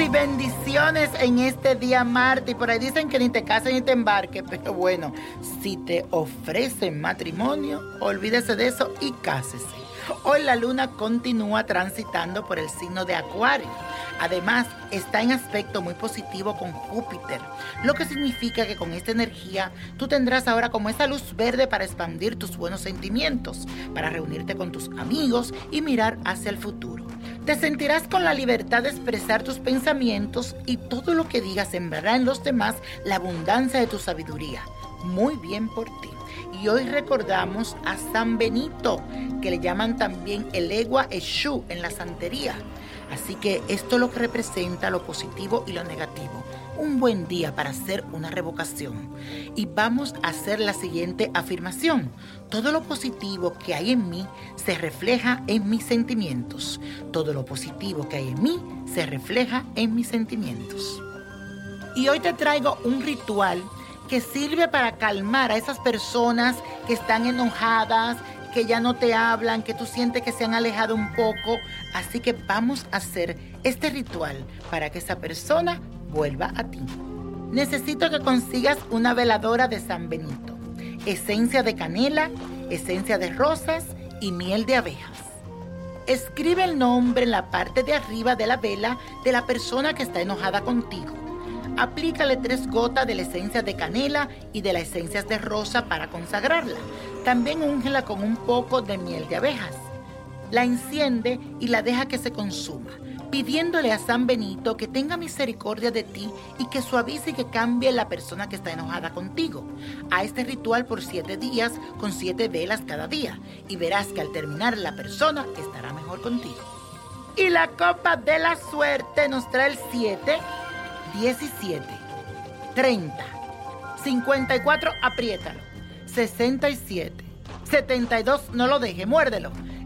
Y bendiciones en este día martes. Por ahí dicen que ni te cases ni te embarques. Pero bueno, si te ofrecen matrimonio, olvídese de eso y cásese. Hoy la luna continúa transitando por el signo de Acuario. Además, está en aspecto muy positivo con Júpiter, lo que significa que con esta energía tú tendrás ahora como esa luz verde para expandir tus buenos sentimientos, para reunirte con tus amigos y mirar hacia el futuro. Te sentirás con la libertad de expresar tus pensamientos y todo lo que digas sembrará en los demás la abundancia de tu sabiduría. Muy bien por ti. Y hoy recordamos a San Benito, que le llaman también el Egua Eshu en la santería. Así que esto lo que representa lo positivo y lo negativo. Un buen día para hacer una revocación. Y vamos a hacer la siguiente afirmación. Todo lo positivo que hay en mí se refleja en mis sentimientos. Todo lo positivo que hay en mí se refleja en mis sentimientos. Y hoy te traigo un ritual que sirve para calmar a esas personas que están enojadas, que ya no te hablan, que tú sientes que se han alejado un poco. Así que vamos a hacer este ritual para que esa persona vuelva a ti. Necesito que consigas una veladora de San Benito, esencia de canela, esencia de rosas y miel de abejas. Escribe el nombre en la parte de arriba de la vela de la persona que está enojada contigo. Aplícale tres gotas de la esencia de canela y de las esencias de rosa para consagrarla. También úngela con un poco de miel de abejas. La enciende y la deja que se consuma, pidiéndole a San Benito que tenga misericordia de ti y que suavice y que cambie la persona que está enojada contigo. A este ritual por siete días con siete velas cada día y verás que al terminar la persona estará mejor contigo. Y la copa de la suerte nos trae el 7, 17, 30, 54, apriétalo, 67, 72, no lo deje, muérdelo.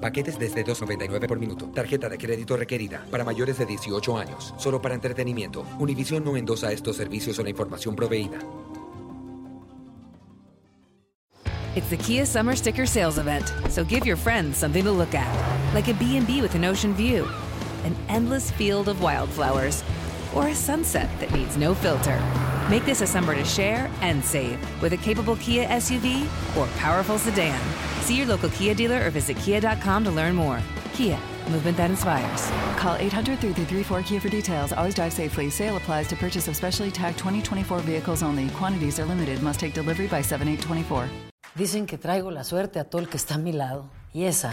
Paquetes desde 2.99 por minuto. Tarjeta de crédito requerida para mayores de 18 años. Solo para entretenimiento. Univision no endosa estos servicios o la información proveída. It's the Kia Summer Sticker Sales Event, so give your friends something to look at, like a B&B with an ocean view, an endless field of wildflowers, or a sunset that needs no filter. Make this a summer to share and save with a capable Kia SUV or powerful sedan. See your local Kia dealer or visit kia.com to learn more. Kia, movement that inspires. Call 800 334 Kia for details. Always drive safely. Sale applies to purchase of specially tagged 2024 vehicles only. Quantities are limited. Must take delivery by 7824. Dicen que traigo la suerte a todo el que está a mi lado. Y esa